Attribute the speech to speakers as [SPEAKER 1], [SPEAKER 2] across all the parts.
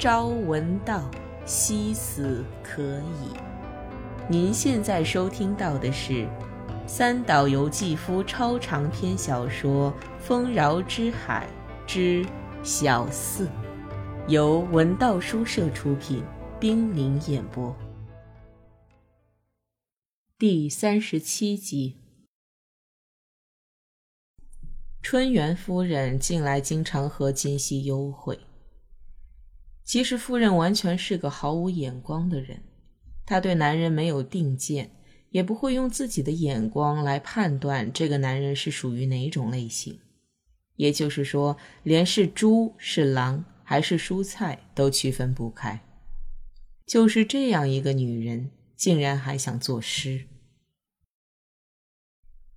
[SPEAKER 1] 朝闻道，夕死可矣。您现在收听到的是三岛由纪夫超长篇小说《丰饶之海之小四》，由文道书社出品，冰凌演播，第三十七集。春园夫人近来经常和金熙幽会。其实夫人完全是个毫无眼光的人，她对男人没有定见，也不会用自己的眼光来判断这个男人是属于哪种类型。也就是说，连是猪是狼还是蔬菜都区分不开。就是这样一个女人，竟然还想作诗。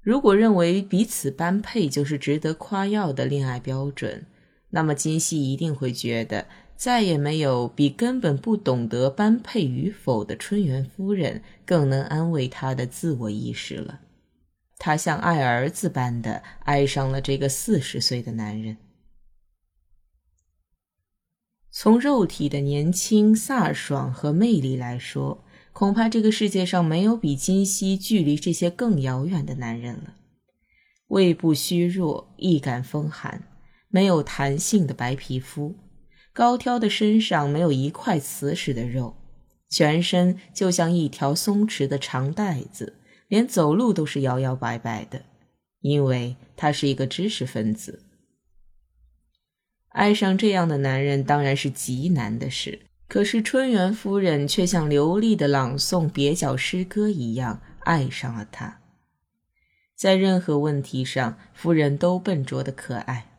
[SPEAKER 1] 如果认为彼此般配就是值得夸耀的恋爱标准，那么金熙一定会觉得。再也没有比根本不懂得般配与否的春园夫人更能安慰他的自我意识了。他像爱儿子般的爱上了这个四十岁的男人。从肉体的年轻、飒爽和魅力来说，恐怕这个世界上没有比金熙距离这些更遥远的男人了。胃部虚弱，易感风寒，没有弹性的白皮肤。高挑的身上没有一块瓷实的肉，全身就像一条松弛的长带子，连走路都是摇摇摆摆的，因为他是一个知识分子。爱上这样的男人当然是极难的事，可是春园夫人却像流利的朗诵蹩脚诗歌一样爱上了他。在任何问题上，夫人都笨拙的可爱。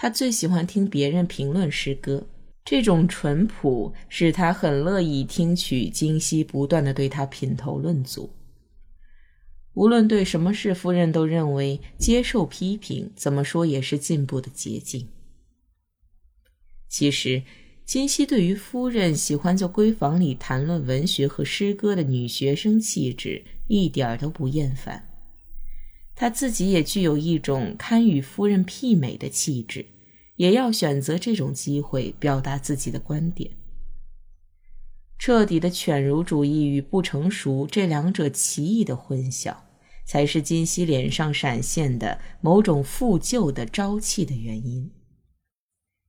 [SPEAKER 1] 他最喜欢听别人评论诗歌，这种淳朴使他很乐意听取金熙不断的对他品头论足。无论对什么事，夫人都认为接受批评，怎么说也是进步的捷径。其实，金熙对于夫人喜欢在闺房里谈论文学和诗歌的女学生气质一点都不厌烦。他自己也具有一种堪与夫人媲美的气质，也要选择这种机会表达自己的观点。彻底的犬儒主义与不成熟这两者奇异的混淆，才是金熙脸上闪现的某种复旧的朝气的原因。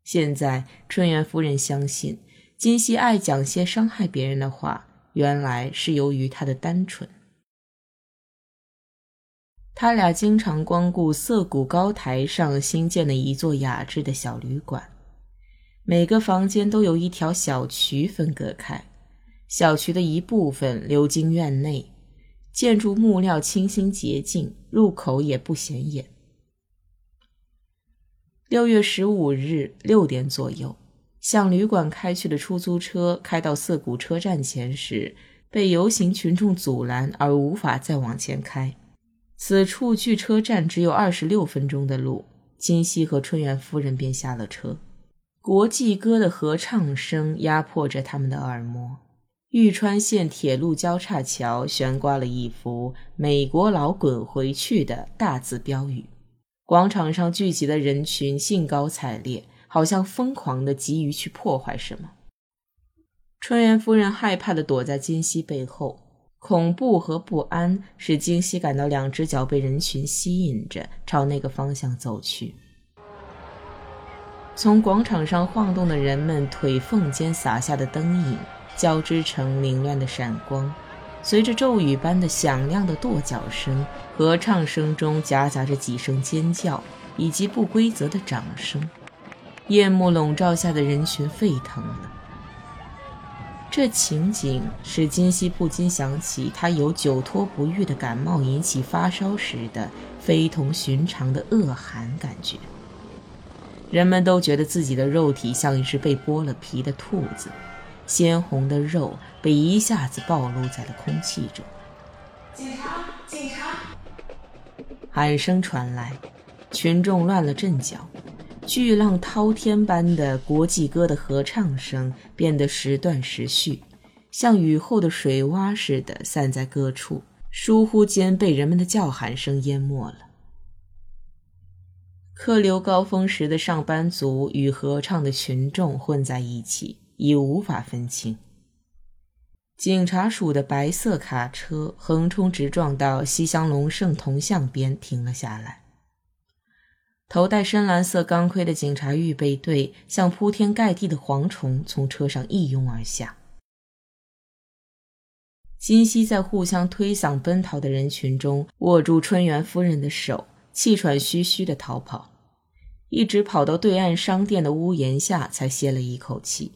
[SPEAKER 1] 现在春园夫人相信，金熙爱讲些伤害别人的话，原来是由于他的单纯。他俩经常光顾涩谷高台上新建的一座雅致的小旅馆，每个房间都有一条小渠分隔开，小渠的一部分流经院内，建筑木料清新洁净，入口也不显眼。六月十五日六点左右，向旅馆开去的出租车开到涩谷车站前时，被游行群众阻拦而无法再往前开。此处距车站只有二十六分钟的路，金熙和春元夫人便下了车。国际歌的合唱声压迫着他们的耳膜。玉川线铁路交叉桥悬挂了一幅“美国佬滚回去”的大字标语。广场上聚集的人群兴高采烈，好像疯狂的急于去破坏什么。春元夫人害怕的躲在金熙背后。恐怖和不安使金熙感到两只脚被人群吸引着朝那个方向走去。从广场上晃动的人们腿缝间洒下的灯影交织成凌乱的闪光，随着咒语般的响亮的跺脚声，合唱声中夹杂着几声尖叫以及不规则的掌声，夜幕笼罩下的人群沸腾了。这情景使金熙不禁想起他由久拖不愈的感冒引起发烧时的非同寻常的恶寒感觉。人们都觉得自己的肉体像一只被剥了皮的兔子，鲜红的肉被一下子暴露在了空气中。
[SPEAKER 2] 警察！警察！
[SPEAKER 1] 喊声传来，群众乱了阵脚。巨浪滔天般的国际歌的合唱声变得时断时续，像雨后的水洼似的散在各处，疏忽间被人们的叫喊声淹没了。客流高峰时的上班族与合唱的群众混在一起，已无法分清。警察署的白色卡车横冲直撞到西乡隆盛铜像边停了下来。头戴深蓝色钢盔的警察预备队像铺天盖地的蝗虫从车上一拥而下。金熙在互相推搡奔逃的人群中握住春元夫人的手，气喘吁吁地逃跑，一直跑到对岸商店的屋檐下才歇了一口气。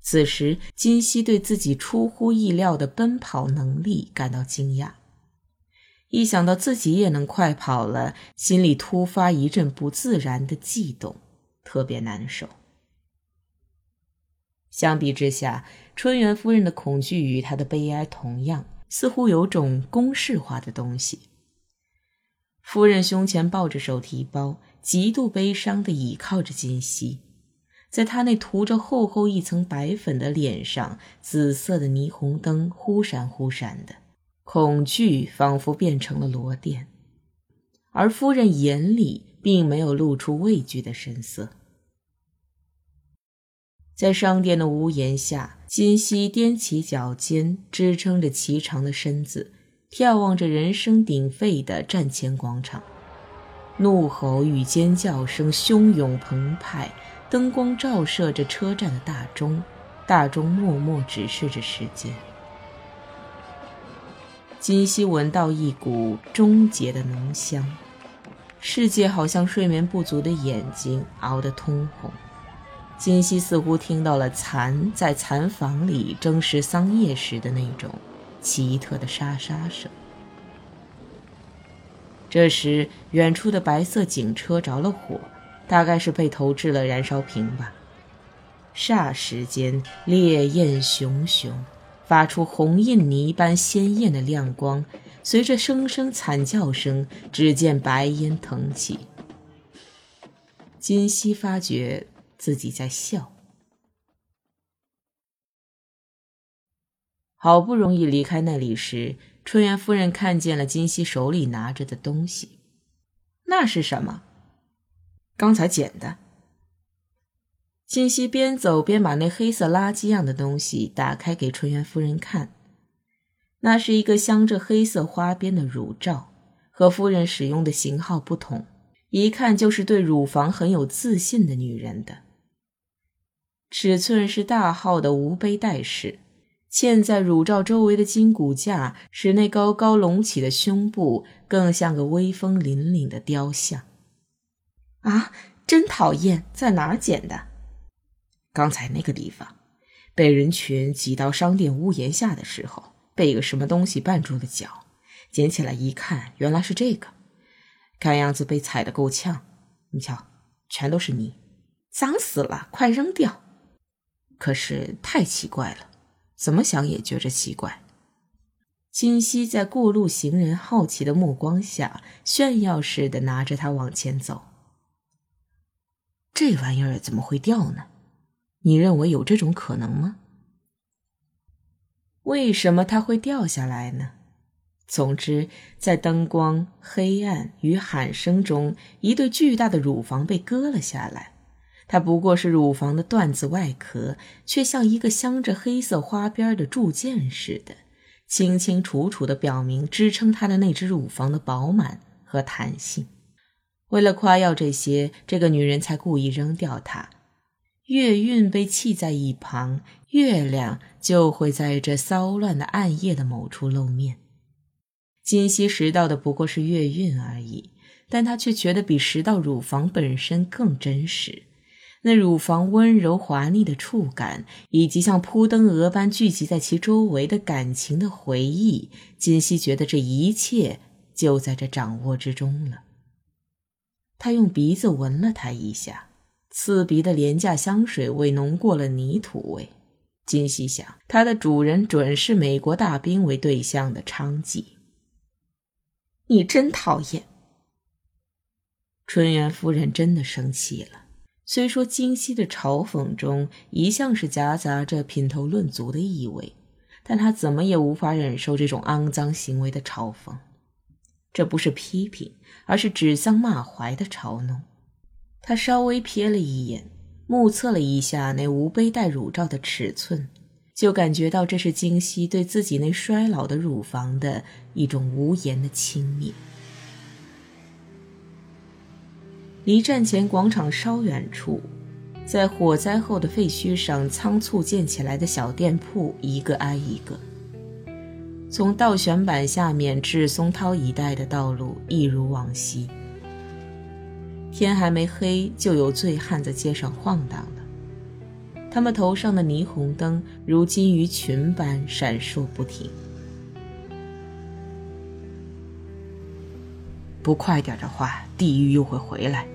[SPEAKER 1] 此时，金熙对自己出乎意料的奔跑能力感到惊讶。一想到自己也能快跑了，心里突发一阵不自然的悸动，特别难受。相比之下，春元夫人的恐惧与她的悲哀同样，似乎有种公式化的东西。夫人胸前抱着手提包，极度悲伤地倚靠着金熙。在她那涂着厚厚一层白粉的脸上，紫色的霓虹灯忽闪忽闪的，恐惧仿佛变成了螺钿，而夫人眼里并没有露出畏惧的神色。在商店的屋檐下，金熙踮起脚尖，支撑着颀长的身子，眺望着人声鼎沸的站前广场，怒吼与尖叫声汹涌澎湃。灯光照射着车站的大钟，大钟默默指示着时间。金熙闻到一股终结的浓香，世界好像睡眠不足的眼睛熬得通红。金熙似乎听到了蚕在蚕房里争食桑叶时的那种奇特的沙沙声。这时，远处的白色警车着了火。大概是被投掷了燃烧瓶吧。霎时间，烈焰熊熊，发出红印泥般鲜艳的亮光。随着声声惨叫声，只见白烟腾起。金熙发觉自己在笑。好不容易离开那里时，春元夫人看见了金熙手里拿着的东西，那是什么？刚才捡的。金熙边走边把那黑色垃圾样的东西打开给纯元夫人看，那是一个镶着黑色花边的乳罩，和夫人使用的型号不同，一看就是对乳房很有自信的女人的。尺寸是大号的无背带式，嵌在乳罩周围的金骨架使那高高隆起的胸部更像个威风凛凛的雕像。啊，真讨厌！在哪儿捡的？刚才那个地方，被人群挤到商店屋檐下的时候，被一个什么东西绊住了脚，捡起来一看，原来是这个。看样子被踩得够呛。你瞧，全都是泥，脏死了，快扔掉！可是太奇怪了，怎么想也觉着奇怪。金熙在过路行人好奇的目光下，炫耀似的拿着它往前走。这玩意儿怎么会掉呢？你认为有这种可能吗？为什么它会掉下来呢？总之，在灯光、黑暗与喊声中，一对巨大的乳房被割了下来。它不过是乳房的缎子外壳，却像一个镶着黑色花边的铸件似的，清清楚楚地表明支撑它的那只乳房的饱满和弹性。为了夸耀这些，这个女人才故意扔掉它。月晕被弃在一旁，月亮就会在这骚乱的暗夜的某处露面。金熙拾到的不过是月晕而已，但他却觉得比拾到乳房本身更真实。那乳房温柔滑腻的触感，以及像扑灯蛾般聚集在其周围的感情的回忆，金熙觉得这一切就在这掌握之中了。他用鼻子闻了它一下，刺鼻的廉价香水味浓过了泥土味。金熙想，它的主人准是美国大兵为对象的娼妓。你真讨厌！春元夫人真的生气了。虽说金熙的嘲讽中一向是夹杂着品头论足的意味，但她怎么也无法忍受这种肮脏行为的嘲讽。这不是批评，而是指桑骂槐的嘲弄。他稍微瞥了一眼，目测了一下那无背带乳罩的尺寸，就感觉到这是金熙对自己那衰老的乳房的一种无言的轻蔑。离站前广场稍远处，在火灾后的废墟上仓促建起来的小店铺，一个挨一个。从倒悬板下面至松涛一带的道路一如往昔。天还没黑，就有醉汉在街上晃荡了。他们头上的霓虹灯如金鱼群般闪烁不停。不快点的话，地狱又会回来。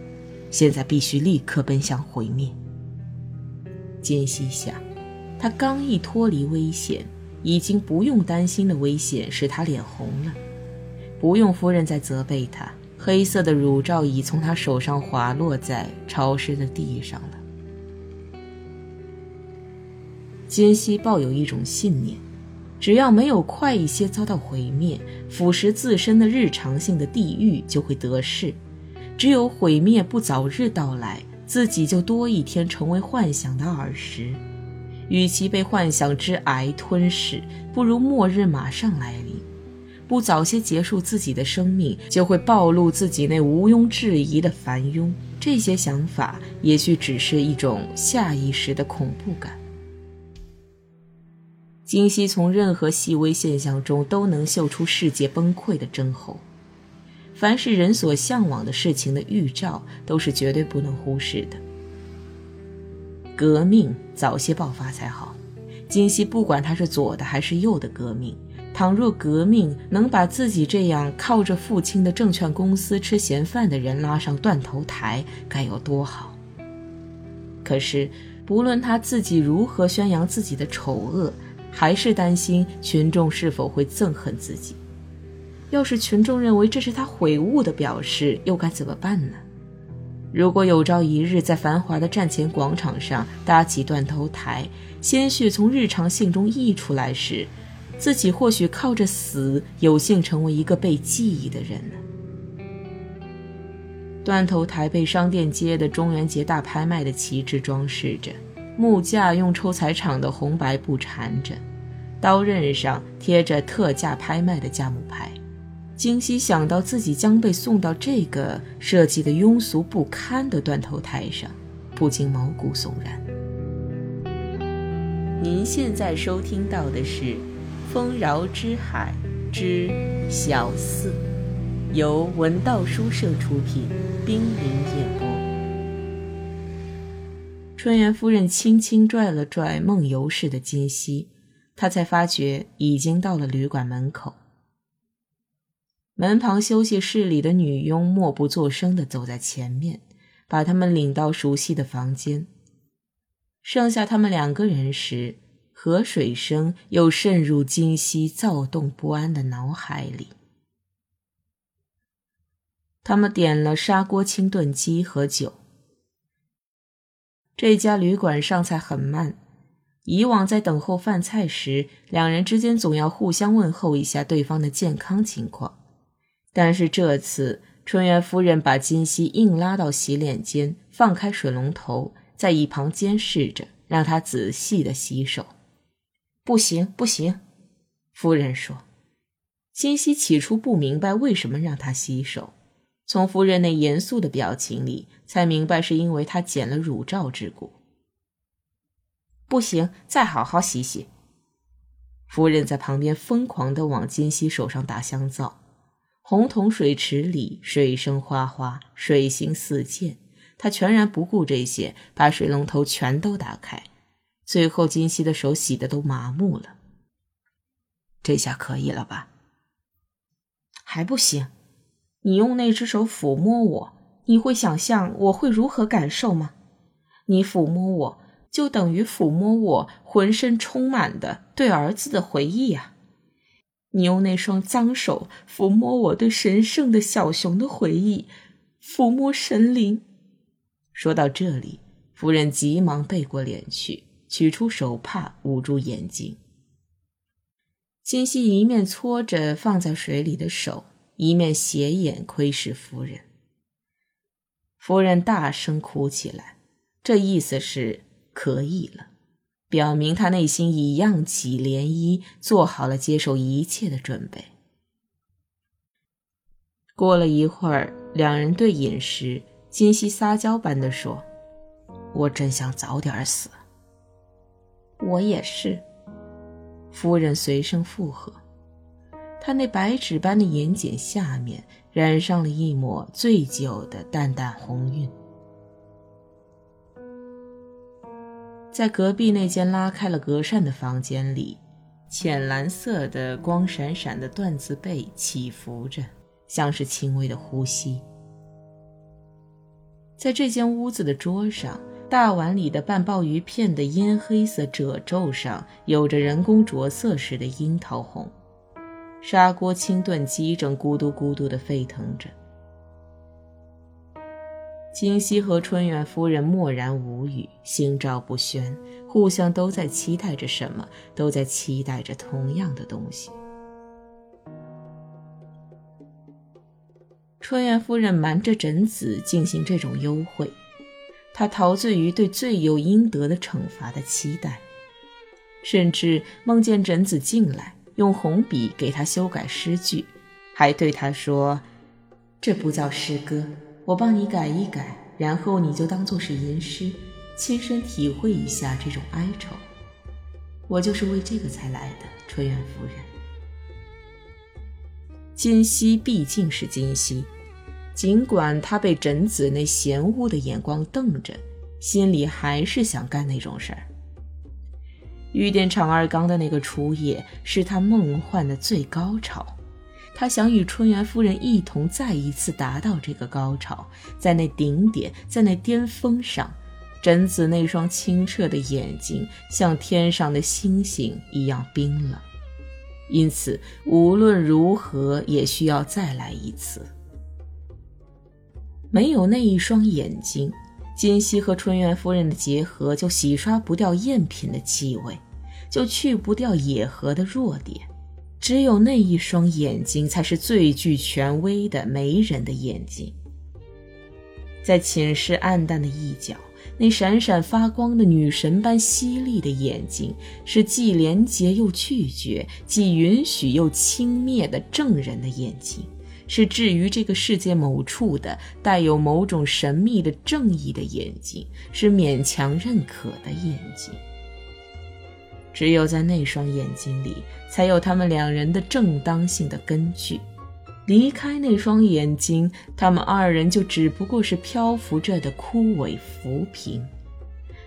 [SPEAKER 1] 现在必须立刻奔向毁灭。金熙想，他刚一脱离危险，已经不用担心的危险使他脸红了。不用夫人再责备他，黑色的乳罩已从他手上滑落在潮湿的地上了。金熙抱有一种信念：只要没有快一些遭到毁灭，腐蚀自身的日常性的地狱就会得势。只有毁灭不早日到来，自己就多一天成为幻想的耳食。与其被幻想之癌吞噬，不如末日马上来临。不早些结束自己的生命，就会暴露自己那毋庸置疑的繁庸。这些想法也许只是一种下意识的恐怖感。金熙从任何细微现象中都能嗅出世界崩溃的征候。凡是人所向往的事情的预兆，都是绝对不能忽视的。革命早些爆发才好。金熙不管他是左的还是右的革命，倘若革命能把自己这样靠着父亲的证券公司吃闲饭的人拉上断头台，该有多好！可是，不论他自己如何宣扬自己的丑恶，还是担心群众是否会憎恨自己。要是群众认为这是他悔悟的表示，又该怎么办呢？如果有朝一日在繁华的战前广场上搭起断头台，鲜血从日常性中溢出来时，自己或许靠着死有幸成为一个被记忆的人呢？断头台被商店街的中元节大拍卖的旗帜装饰着，木架用抽彩厂的红白布缠着，刀刃上贴着特价拍卖的价目牌。金熙想到自己将被送到这个设计的庸俗不堪的断头台上，不禁毛骨悚然。您现在收听到的是《丰饶之海之小四》，由文道书社出品，冰凌演播。春元夫人轻轻拽了拽梦游似的金熙，她才发觉已经到了旅馆门口。门旁休息室里的女佣默不作声地走在前面，把他们领到熟悉的房间。剩下他们两个人时，河水声又渗入金熙躁动不安的脑海里。他们点了砂锅清炖鸡和酒。这家旅馆上菜很慢，以往在等候饭菜时，两人之间总要互相问候一下对方的健康情况。但是这次，春元夫人把金熙硬拉到洗脸间，放开水龙头，在一旁监视着，让他仔细的洗手。不行，不行，夫人说。金熙起初不明白为什么让他洗手，从夫人那严肃的表情里，才明白是因为他剪了乳罩之故。不行，再好好洗洗。夫人在旁边疯狂的往金熙手上打香皂。红铜水池里水声哗哗，水星四溅。他全然不顾这些，把水龙头全都打开。最后，金熙的手洗的都麻木了。这下可以了吧？还不行。你用那只手抚摸我，你会想象我会如何感受吗？你抚摸我，就等于抚摸我浑身充满的对儿子的回忆啊。你用那双脏手抚摸我对神圣的小熊的回忆，抚摸神灵。说到这里，夫人急忙背过脸去，取出手帕捂住眼睛。金熙一面搓着放在水里的手，一面斜眼窥视夫人。夫人大声哭起来，这意思是可以了，表明她内心已漾起涟漪，做好了接受一切的准备。过了一会儿，两人对饮时，金熙撒娇般的说：“我真想早点死。”
[SPEAKER 2] 我也是。
[SPEAKER 1] 夫人随声附和。她那白纸般的眼睑下面染上了一抹醉酒的淡淡红晕。在隔壁那间拉开了隔扇的房间里，浅蓝色的光闪闪的缎子被起伏着，像是轻微的呼吸。在这间屋子的桌上。大碗里的半鲍鱼片的烟黑色褶皱上，有着人工着色时的樱桃红。砂锅清炖鸡正咕嘟咕嘟地沸腾着。金熙和春远夫人默然无语，心照不宣，互相都在期待着什么，都在期待着同样的东西。春远夫人瞒着枕子进行这种幽会。他陶醉于对罪有应得的惩罚的期待，甚至梦见枕子进来，用红笔给他修改诗句，还对他说：“这不叫诗歌，我帮你改一改，然后你就当做是吟诗，亲身体会一下这种哀愁。我就是为这个才来的，春元夫人。今夕毕竟是今夕。”尽管他被枕子那嫌恶的眼光瞪着，心里还是想干那种事儿。玉殿厂二缸的那个初夜是他梦幻的最高潮，他想与春元夫人一同再一次达到这个高潮，在那顶点，在那巅峰上，枕子那双清澈的眼睛像天上的星星一样冰冷，因此无论如何也需要再来一次。没有那一双眼睛，金熙和春元夫人的结合就洗刷不掉赝品的气味，就去不掉野合的弱点。只有那一双眼睛，才是最具权威的媒人的眼睛。在寝室暗淡的一角，那闪闪发光的女神般犀利的眼睛，是既廉洁又拒绝，既允许又轻蔑的证人的眼睛。是置于这个世界某处的带有某种神秘的正义的眼睛，是勉强认可的眼睛。只有在那双眼睛里，才有他们两人的正当性的根据。离开那双眼睛，他们二人就只不过是漂浮着的枯萎浮萍。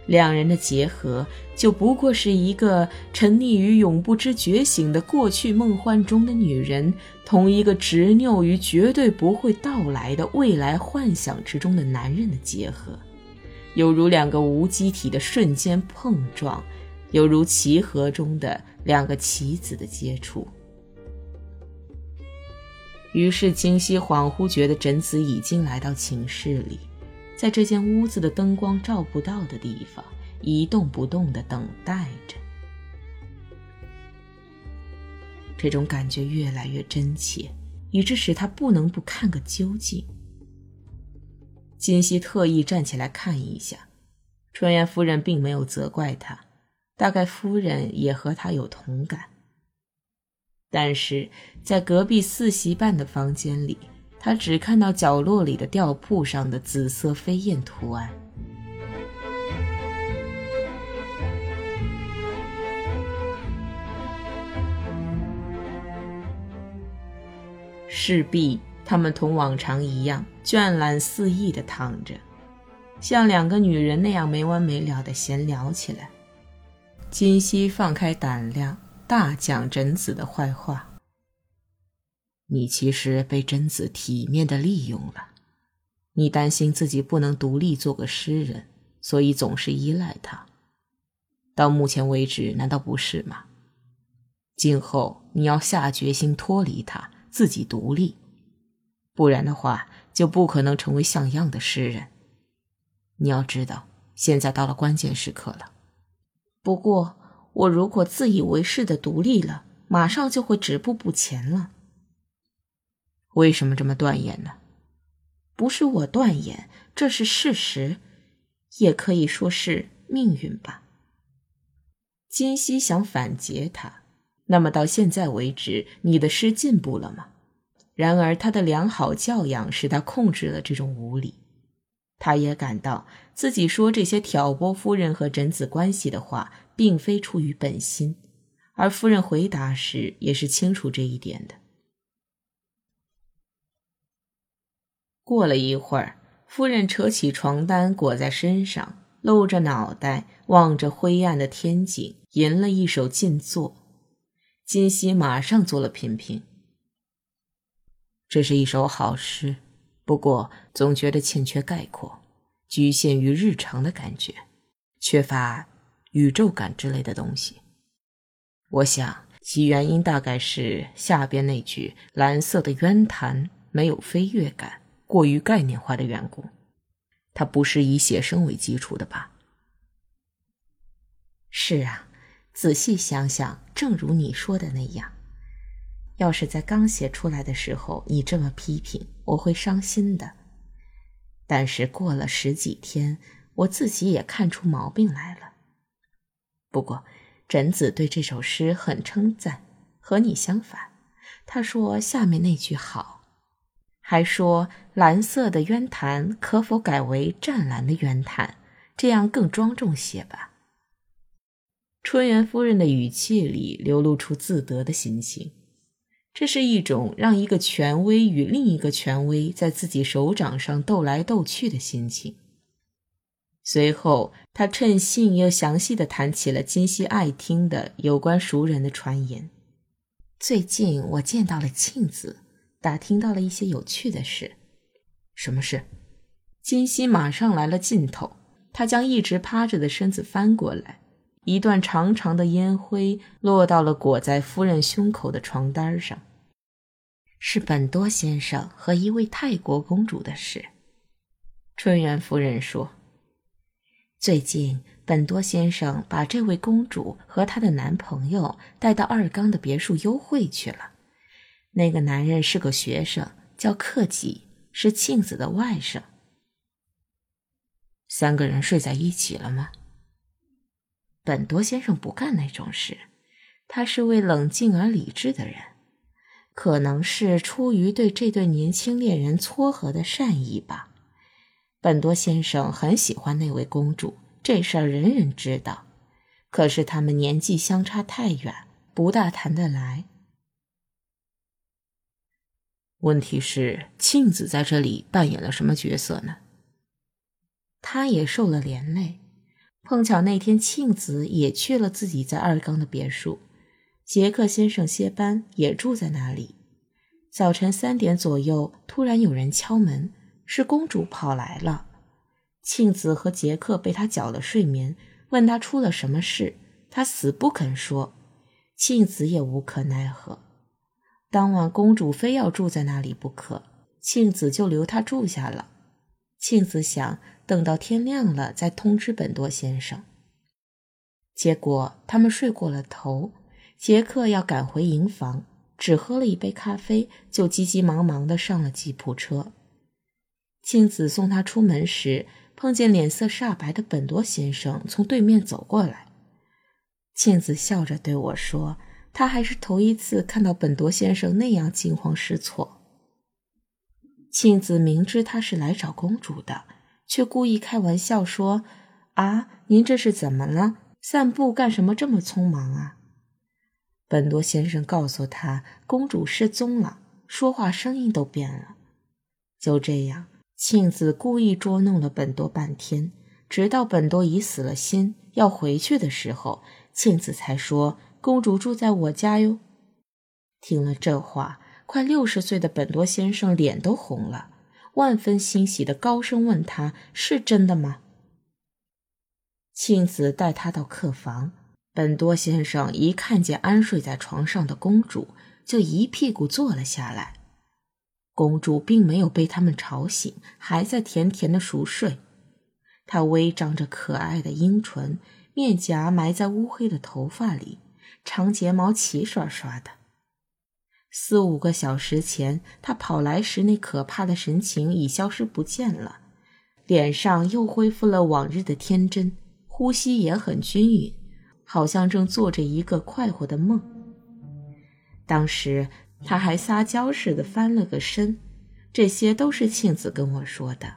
[SPEAKER 1] 两人的结合，就不过是一个沉溺于永不知觉醒的过去梦幻中的女人，同一个执拗于绝对不会到来的未来幻想之中的男人的结合，犹如两个无机体的瞬间碰撞，犹如棋盒中的两个棋子的接触。于是，金熙恍惚觉得枕子已经来到寝室里。在这间屋子的灯光照不到的地方，一动不动地等待着。这种感觉越来越真切，以致使他不能不看个究竟。金熙特意站起来看一下，春元夫人并没有责怪他，大概夫人也和他有同感。但是在隔壁四席半的房间里。他只看到角落里的吊铺上的紫色飞燕图案，势必他们同往常一样倦懒肆意地躺着，像两个女人那样没完没了地闲聊起来。金熙放开胆量，大讲贞子的坏话。你其实被贞子体面的利用了，你担心自己不能独立做个诗人，所以总是依赖他。到目前为止，难道不是吗？今后你要下决心脱离他，自己独立，不然的话就不可能成为像样的诗人。你要知道，现在到了关键时刻了。
[SPEAKER 2] 不过，我如果自以为是的独立了，马上就会止步不前了。
[SPEAKER 3] 为什么这么断言呢？
[SPEAKER 1] 不是我断言，这是事实，也可以说是命运吧。
[SPEAKER 3] 金熙想反诘他，那么到现在为止，你的诗进步了吗？然而他的良好教养使他控制了这种无礼。他也感到自己说这些挑拨夫人和贞子关系的话，并非出于本心，而夫人回答时也是清楚这一点的。过了一会儿，夫人扯起床单裹在身上，露着脑袋，望着灰暗的天井，吟了一首静坐。金熙马上做了品评：“这是一首好诗。”不过，总觉得欠缺概括，局限于日常的感觉，缺乏宇宙感之类的东西。我想其原因大概是下边那句“蓝色的渊潭”没有飞跃感，过于概念化的缘故。它不是以写生为基础的吧？
[SPEAKER 1] 是啊，仔细想想，正如你说的那样。要是在刚写出来的时候你这么批评，我会伤心的。但是过了十几天，我自己也看出毛病来了。不过，枕子对这首诗很称赞，和你相反。他说下面那句好，还说蓝色的渊潭可否改为湛蓝的渊潭，这样更庄重些吧。
[SPEAKER 3] 春园夫人的语气里流露出自得的心情。这是一种让一个权威与另一个权威在自己手掌上斗来斗去的心情。随后，他趁兴又详细的谈起了金熙爱听的有关熟人的传言。
[SPEAKER 1] 最近我见到了庆子，打听到了一些有趣的事。
[SPEAKER 3] 什么事？金熙马上来了劲头，他将一直趴着的身子翻过来。一段长长的烟灰落到了裹在夫人胸口的床单上。
[SPEAKER 1] 是本多先生和一位泰国公主的事。
[SPEAKER 3] 春园夫人说：“
[SPEAKER 1] 最近本多先生把这位公主和她的男朋友带到二冈的别墅幽会去了。那个男人是个学生，叫克己，是庆子的外甥。
[SPEAKER 3] 三个人睡在一起了吗？”
[SPEAKER 1] 本多先生不干那种事，他是位冷静而理智的人，可能是出于对这对年轻恋人撮合的善意吧。本多先生很喜欢那位公主，这事儿人人知道。可是他们年纪相差太远，不大谈得来。
[SPEAKER 3] 问题是，庆子在这里扮演了什么角色呢？
[SPEAKER 1] 他也受了连累。碰巧那天庆子也去了自己在二冈的别墅，杰克先生歇班也住在那里。早晨三点左右，突然有人敲门，是公主跑来了。庆子和杰克被他搅了睡眠，问他出了什么事，他死不肯说。庆子也无可奈何。当晚公主非要住在那里不可，庆子就留她住下了。庆子想。等到天亮了再通知本多先生。结果他们睡过了头，杰克要赶回营房，只喝了一杯咖啡，就急急忙忙的上了吉普车。庆子送他出门时，碰见脸色煞白的本多先生从对面走过来。庆子笑着对我说：“他还是头一次看到本多先生那样惊慌失措。”庆子明知他是来找公主的。却故意开玩笑说：“啊，您这是怎么了？散步干什么这么匆忙啊？”本多先生告诉他，公主失踪了，说话声音都变了。就这样，庆子故意捉弄了本多半天，直到本多已死了心要回去的时候，庆子才说：“公主住在我家哟。”听了这话，快六十岁的本多先生脸都红了。万分欣喜的高声问他：“是真的吗？”庆子带他到客房，本多先生一看见安睡在床上的公主，就一屁股坐了下来。公主并没有被他们吵醒，还在甜甜的熟睡。她微张着可爱的樱唇，面颊埋在乌黑的头发里，长睫毛齐刷刷的。四五个小时前他跑来时那可怕的神情已消失不见了，脸上又恢复了往日的天真，呼吸也很均匀，好像正做着一个快活的梦。当时他还撒娇似的翻了个身，这些都是庆子跟我说的。